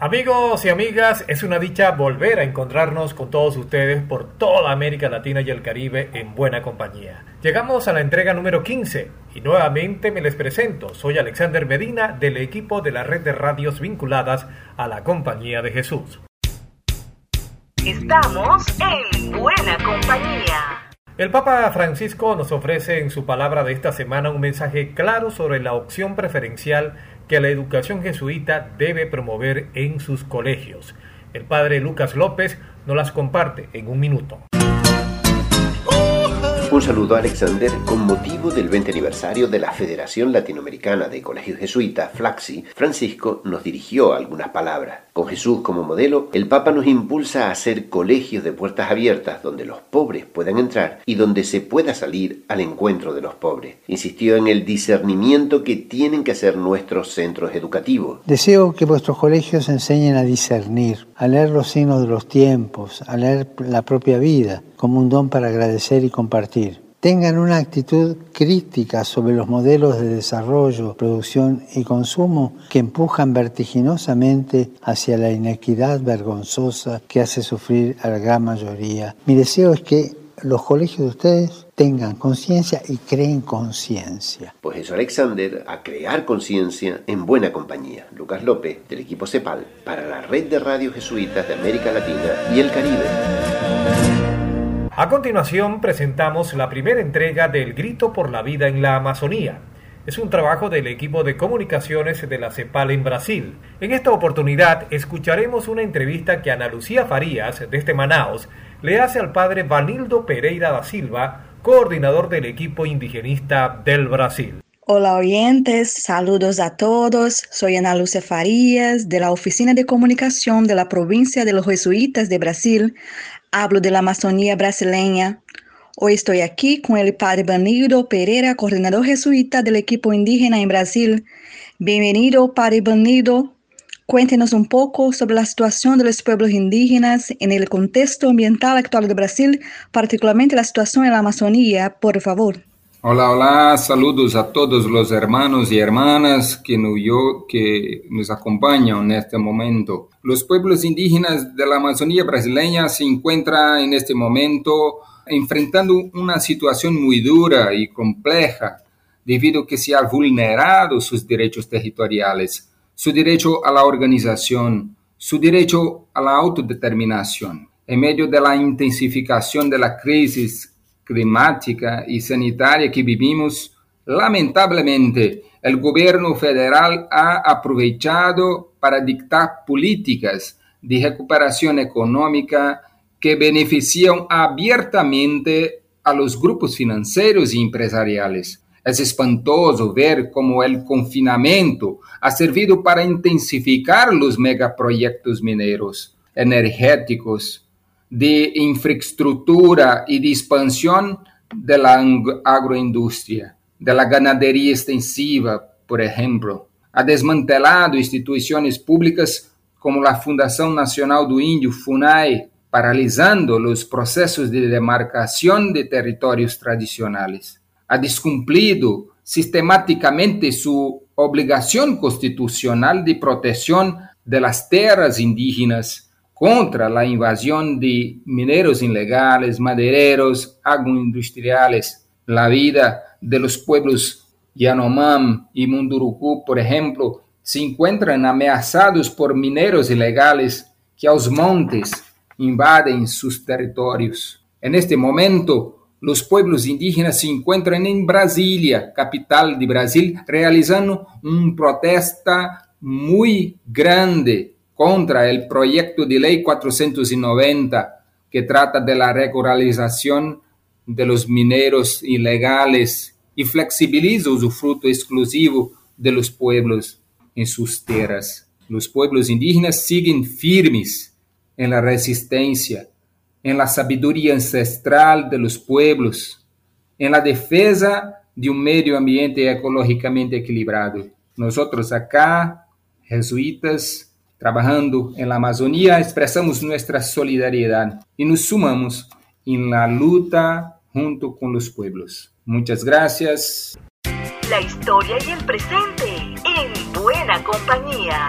Amigos y amigas, es una dicha volver a encontrarnos con todos ustedes por toda América Latina y el Caribe en buena compañía. Llegamos a la entrega número 15 y nuevamente me les presento. Soy Alexander Medina del equipo de la red de radios vinculadas a la Compañía de Jesús. Estamos en buena compañía. El Papa Francisco nos ofrece en su palabra de esta semana un mensaje claro sobre la opción preferencial que la educación jesuita debe promover en sus colegios. El padre Lucas López nos las comparte en un minuto. Un saludo a Alexander con motivo del 20 aniversario de la Federación Latinoamericana de Colegios Jesuitas, Flaxi. Francisco nos dirigió algunas palabras. Con Jesús como modelo, el Papa nos impulsa a hacer colegios de puertas abiertas donde los pobres puedan entrar y donde se pueda salir al encuentro de los pobres. Insistió en el discernimiento que tienen que hacer nuestros centros educativos. Deseo que vuestros colegios enseñen a discernir, a leer los signos de los tiempos, a leer la propia vida como un don para agradecer y compartir tengan una actitud crítica sobre los modelos de desarrollo, producción y consumo que empujan vertiginosamente hacia la inequidad vergonzosa que hace sufrir a la gran mayoría. Mi deseo es que los colegios de ustedes tengan conciencia y creen conciencia. Pues eso, Alexander, a crear conciencia en buena compañía. Lucas López, del equipo CEPAL, para la red de radios jesuitas de América Latina y el Caribe. A continuación presentamos la primera entrega del Grito por la Vida en la Amazonía. Es un trabajo del equipo de comunicaciones de la CEPAL en Brasil. En esta oportunidad escucharemos una entrevista que Ana Lucía Farías, desde Manaus, le hace al padre Vanildo Pereira da Silva, coordinador del equipo indigenista del Brasil. Hola oyentes, saludos a todos. Soy Ana Lucia Farías de la Oficina de Comunicación de la Provincia de los Jesuitas de Brasil, Hablo de la Amazonía brasileña. Hoy estoy aquí con el padre Banildo Pereira, coordinador jesuita del equipo indígena en Brasil. Bienvenido, padre Banildo. Cuéntenos un poco sobre la situación de los pueblos indígenas en el contexto ambiental actual de Brasil, particularmente la situación en la Amazonía, por favor. Hola, hola, saludos a todos los hermanos y hermanas que, que nos acompañan en este momento. Los pueblos indígenas de la Amazonía brasileña se encuentran en este momento enfrentando una situación muy dura y compleja debido a que se ha vulnerado sus derechos territoriales, su derecho a la organización, su derecho a la autodeterminación. En medio de la intensificación de la crisis climática y sanitaria que vivimos, lamentablemente el gobierno federal ha aprovechado para dictar políticas de recuperación económica que benefician abiertamente a los grupos financieros y empresariales. Es espantoso ver cómo el confinamiento ha servido para intensificar los megaproyectos mineros, energéticos, de infraestructura y de expansión de la agroindustria, de la ganadería extensiva, por ejemplo. Ha desmantelado instituciones públicas como la Fundación Nacional do Índio, FUNAI, paralizando los procesos de demarcación de territorios tradicionales. Ha descumplido sistemáticamente su obligación constitucional de protección de las tierras indígenas contra la invasión de mineros ilegales, madereros, agroindustriales. La vida de los pueblos Yanomam y Munduruku, por ejemplo, se encuentran amenazados por mineros ilegales que a los montes invaden sus territorios. En este momento, los pueblos indígenas se encuentran en Brasilia, capital de Brasil, realizando una protesta muy grande contra el proyecto de ley 490 que trata de la regularización de los mineros ilegales y flexibiliza el usufruto exclusivo de los pueblos en sus tierras. Los pueblos indígenas siguen firmes en la resistencia en la sabiduría ancestral de los pueblos, en la defensa de un medio ambiente ecológicamente equilibrado. Nosotros acá, jesuitas, trabajando en la Amazonía, expresamos nuestra solidaridad y nos sumamos en la lucha junto con los pueblos. Muchas gracias. La historia y el presente en buena compañía.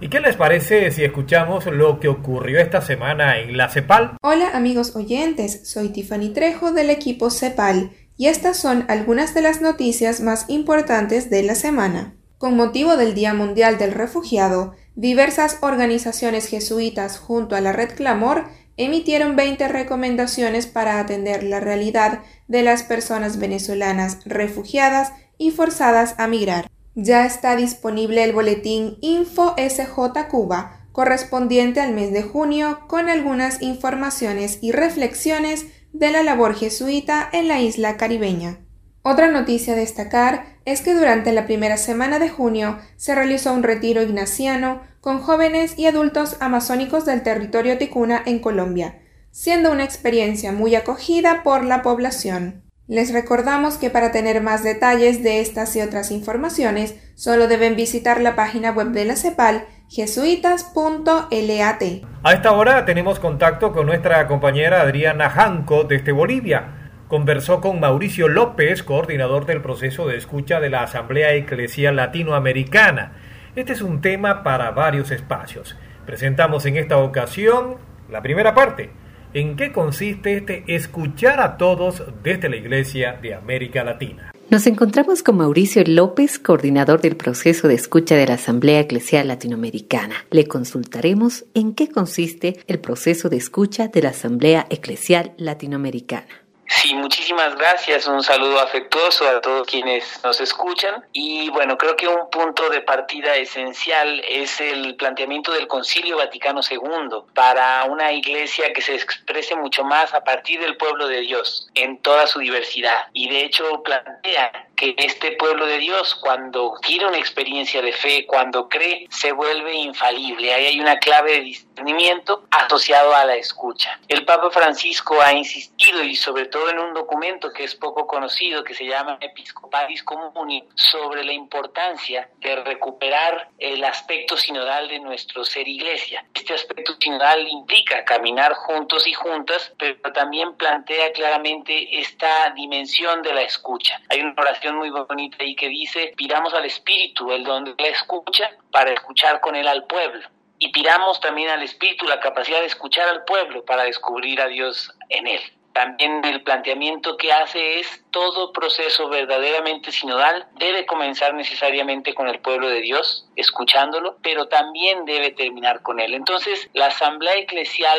¿Y qué les parece si escuchamos lo que ocurrió esta semana en la CEPAL? Hola amigos oyentes, soy Tiffany Trejo del equipo CEPAL y estas son algunas de las noticias más importantes de la semana. Con motivo del Día Mundial del Refugiado, diversas organizaciones jesuitas junto a la Red Clamor emitieron 20 recomendaciones para atender la realidad de las personas venezolanas refugiadas y forzadas a migrar. Ya está disponible el boletín Info SJ Cuba correspondiente al mes de junio con algunas informaciones y reflexiones de la labor jesuita en la isla caribeña. Otra noticia a destacar es que durante la primera semana de junio se realizó un retiro ignaciano con jóvenes y adultos amazónicos del territorio ticuna en Colombia, siendo una experiencia muy acogida por la población. Les recordamos que para tener más detalles de estas y otras informaciones, solo deben visitar la página web de la CEPAL jesuitas.lat. A esta hora tenemos contacto con nuestra compañera Adriana Janco desde Bolivia. Conversó con Mauricio López, coordinador del proceso de escucha de la Asamblea Eclesial Latinoamericana. Este es un tema para varios espacios. Presentamos en esta ocasión la primera parte en qué consiste este escuchar a todos desde la Iglesia de América Latina. Nos encontramos con Mauricio López, coordinador del proceso de escucha de la Asamblea Eclesial Latinoamericana. Le consultaremos en qué consiste el proceso de escucha de la Asamblea Eclesial Latinoamericana. Sí, muchísimas gracias. Un saludo afectuoso a todos quienes nos escuchan. Y bueno, creo que un punto de partida esencial es el planteamiento del Concilio Vaticano II para una iglesia que se exprese mucho más a partir del pueblo de Dios en toda su diversidad. Y de hecho plantea que este pueblo de Dios, cuando tiene una experiencia de fe, cuando cree, se vuelve infalible. Ahí hay una clave de discernimiento asociado a la escucha. El Papa Francisco ha insistido y sobre todo en un documento que es poco conocido que se llama Episcopalis Comuni sobre la importancia de recuperar el aspecto sinodal de nuestro ser iglesia. Este aspecto sinodal implica caminar juntos y juntas, pero también plantea claramente esta dimensión de la escucha. Hay una oración muy bonita ahí que dice, pidamos al Espíritu el don de la escucha para escuchar con él al pueblo y pidamos también al Espíritu la capacidad de escuchar al pueblo para descubrir a Dios en él. También el planteamiento que hace es todo proceso verdaderamente sinodal debe comenzar necesariamente con el pueblo de Dios, escuchándolo, pero también debe terminar con él. Entonces, la asamblea eclesial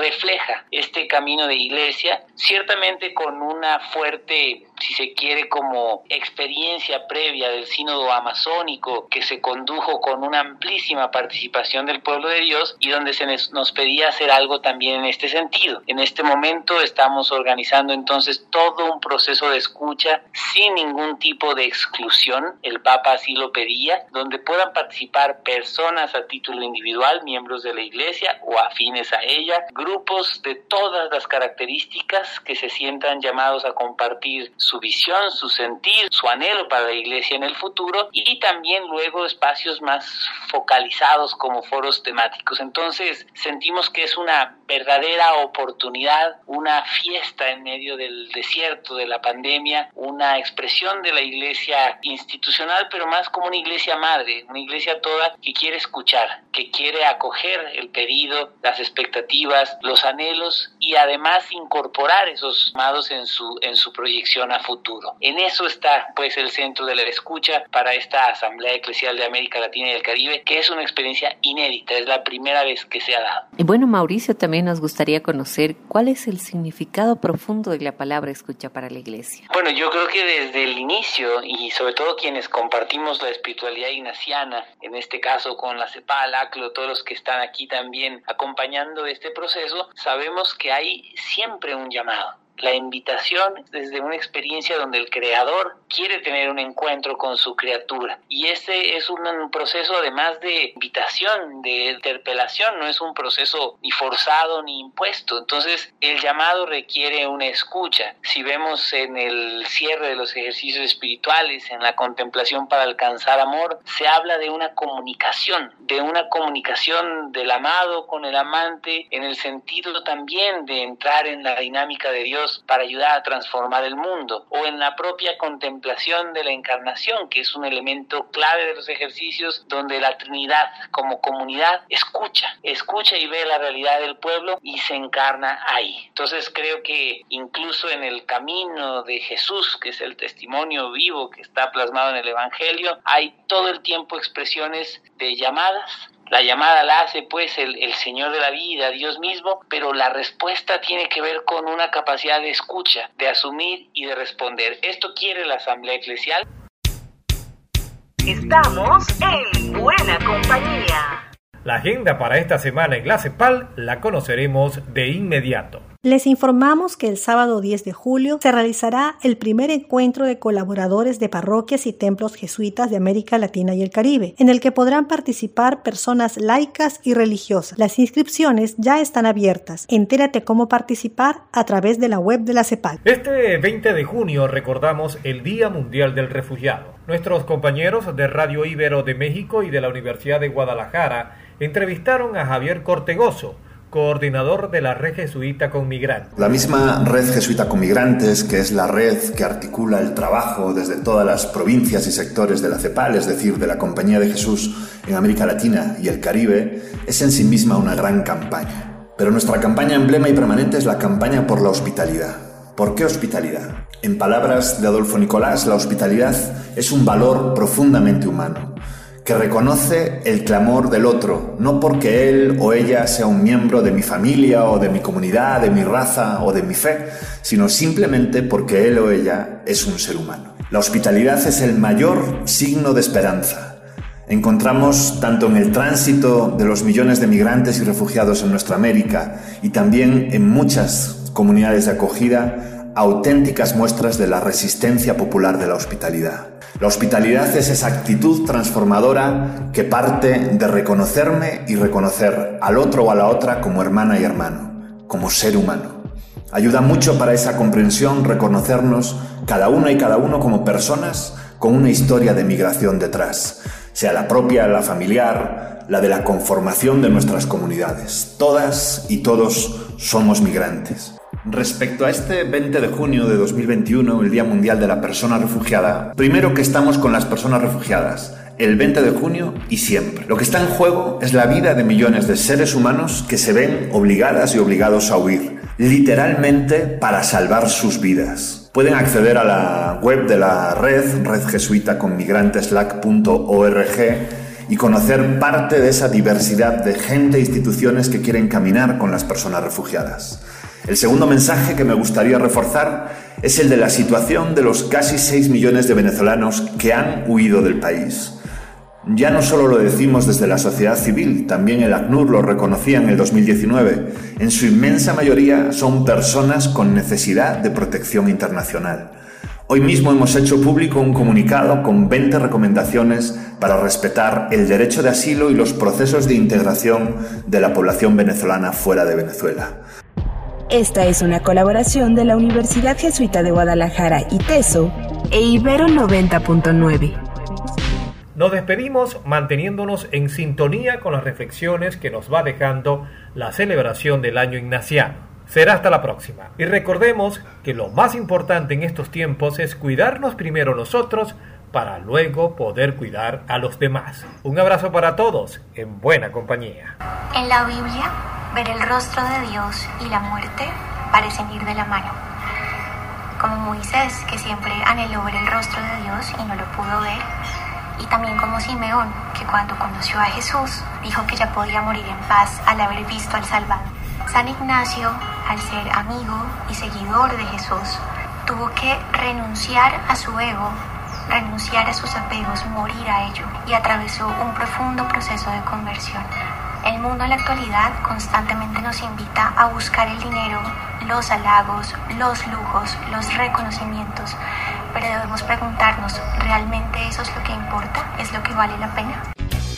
refleja este camino de iglesia, ciertamente con una fuerte, si se quiere, como experiencia previa del sínodo amazónico que se condujo con una amplísima participación del pueblo de Dios y donde se nos pedía hacer algo también en este sentido. En este momento estamos organizando entonces todo un proceso de escucha sin ningún tipo de exclusión, el Papa así lo pedía, donde puedan participar personas a título individual, miembros de la Iglesia o afines a ella, grupos de todas las características que se sientan llamados a compartir su visión, su sentir, su anhelo para la Iglesia en el futuro y también luego espacios más focalizados como foros temáticos. Entonces sentimos que es una verdadera oportunidad, una fiesta en medio del desierto de la pandemia una expresión de la iglesia institucional, pero más como una iglesia madre, una iglesia toda que quiere escuchar, que quiere acoger el pedido, las expectativas, los anhelos y además incorporar esos amados en su, en su proyección a futuro. En eso está pues el centro de la escucha para esta Asamblea Eclesial de América Latina y el Caribe, que es una experiencia inédita, es la primera vez que se ha dado. Y bueno, Mauricio, también nos gustaría conocer cuál es el significado profundo de la palabra escucha para la iglesia. Bueno, yo creo que desde el inicio y sobre todo quienes compartimos la espiritualidad ignaciana, en este caso con la CEPAL, ACLO, todos los que están aquí también acompañando este proceso, sabemos que hay siempre un llamado la invitación desde una experiencia donde el creador quiere tener un encuentro con su criatura. Y este es un proceso además de invitación, de interpelación, no es un proceso ni forzado ni impuesto. Entonces el llamado requiere una escucha. Si vemos en el cierre de los ejercicios espirituales, en la contemplación para alcanzar amor, se habla de una comunicación, de una comunicación del amado con el amante, en el sentido también de entrar en la dinámica de Dios para ayudar a transformar el mundo, o en la propia contemplación de la encarnación, que es un elemento clave de los ejercicios donde la Trinidad como comunidad escucha, escucha y ve la realidad del pueblo y se encarna ahí. Entonces creo que incluso en el camino de Jesús, que es el testimonio vivo que está plasmado en el Evangelio, hay todo el tiempo expresiones de llamadas la llamada la hace pues el, el, Señor de la vida, Dios mismo, pero la respuesta tiene que ver con una capacidad de escucha, de asumir y de responder. Esto quiere la Asamblea Eclesial. Estamos en buena compañía. La agenda para esta semana en la CEPAL la conoceremos de inmediato. Les informamos que el sábado 10 de julio se realizará el primer encuentro de colaboradores de parroquias y templos jesuitas de América Latina y el Caribe, en el que podrán participar personas laicas y religiosas. Las inscripciones ya están abiertas. Entérate cómo participar a través de la web de la CEPAL. Este 20 de junio recordamos el Día Mundial del Refugiado. Nuestros compañeros de Radio Ibero de México y de la Universidad de Guadalajara entrevistaron a Javier Cortegoso, coordinador de la Red Jesuita con Migrantes. La misma Red Jesuita con Migrantes, que es la red que articula el trabajo desde todas las provincias y sectores de la CEPAL, es decir, de la Compañía de Jesús en América Latina y el Caribe, es en sí misma una gran campaña. Pero nuestra campaña emblema y permanente es la campaña por la hospitalidad. ¿Por qué hospitalidad? En palabras de Adolfo Nicolás, la hospitalidad es un valor profundamente humano que reconoce el clamor del otro, no porque él o ella sea un miembro de mi familia o de mi comunidad, de mi raza o de mi fe, sino simplemente porque él o ella es un ser humano. La hospitalidad es el mayor signo de esperanza. Encontramos tanto en el tránsito de los millones de migrantes y refugiados en nuestra América y también en muchas comunidades de acogida auténticas muestras de la resistencia popular de la hospitalidad. La hospitalidad es esa actitud transformadora que parte de reconocerme y reconocer al otro o a la otra como hermana y hermano, como ser humano. Ayuda mucho para esa comprensión reconocernos cada una y cada uno como personas con una historia de migración detrás, sea la propia, la familiar, la de la conformación de nuestras comunidades. Todas y todos somos migrantes. Respecto a este 20 de junio de 2021, el Día Mundial de la Persona Refugiada, primero que estamos con las personas refugiadas, el 20 de junio y siempre. Lo que está en juego es la vida de millones de seres humanos que se ven obligadas y obligados a huir, literalmente para salvar sus vidas. Pueden acceder a la web de la red, red jesuita con y conocer parte de esa diversidad de gente e instituciones que quieren caminar con las personas refugiadas. El segundo mensaje que me gustaría reforzar es el de la situación de los casi 6 millones de venezolanos que han huido del país. Ya no solo lo decimos desde la sociedad civil, también el ACNUR lo reconocía en el 2019. En su inmensa mayoría son personas con necesidad de protección internacional. Hoy mismo hemos hecho público un comunicado con 20 recomendaciones para respetar el derecho de asilo y los procesos de integración de la población venezolana fuera de Venezuela. Esta es una colaboración de la Universidad Jesuita de Guadalajara y TESO e Ibero 90.9. Nos despedimos manteniéndonos en sintonía con las reflexiones que nos va dejando la celebración del año ignaciano. Será hasta la próxima. Y recordemos que lo más importante en estos tiempos es cuidarnos primero nosotros para luego poder cuidar a los demás. Un abrazo para todos en buena compañía. En la Biblia Ver el rostro de Dios y la muerte parecen ir de la mano. Como Moisés, que siempre anheló ver el rostro de Dios y no lo pudo ver. Y también como Simeón, que cuando conoció a Jesús dijo que ya podía morir en paz al haber visto al Salvador. San Ignacio, al ser amigo y seguidor de Jesús, tuvo que renunciar a su ego, renunciar a sus apegos, morir a ello y atravesó un profundo proceso de conversión El mundo en la actualidad constantemente nos invita a buscar el dinero, los halagos, los lujos, los reconocimientos, pero debemos preguntarnos, ¿realmente eso es lo que importa? ¿Es lo que vale la pena?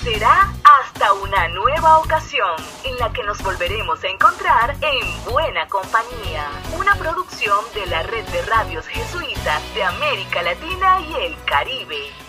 Será hasta una nueva ocasión en la que nos volveremos a encontrar en Buena Compañía, una producción de la red de radios jesuitas de América Latina y el Caribe.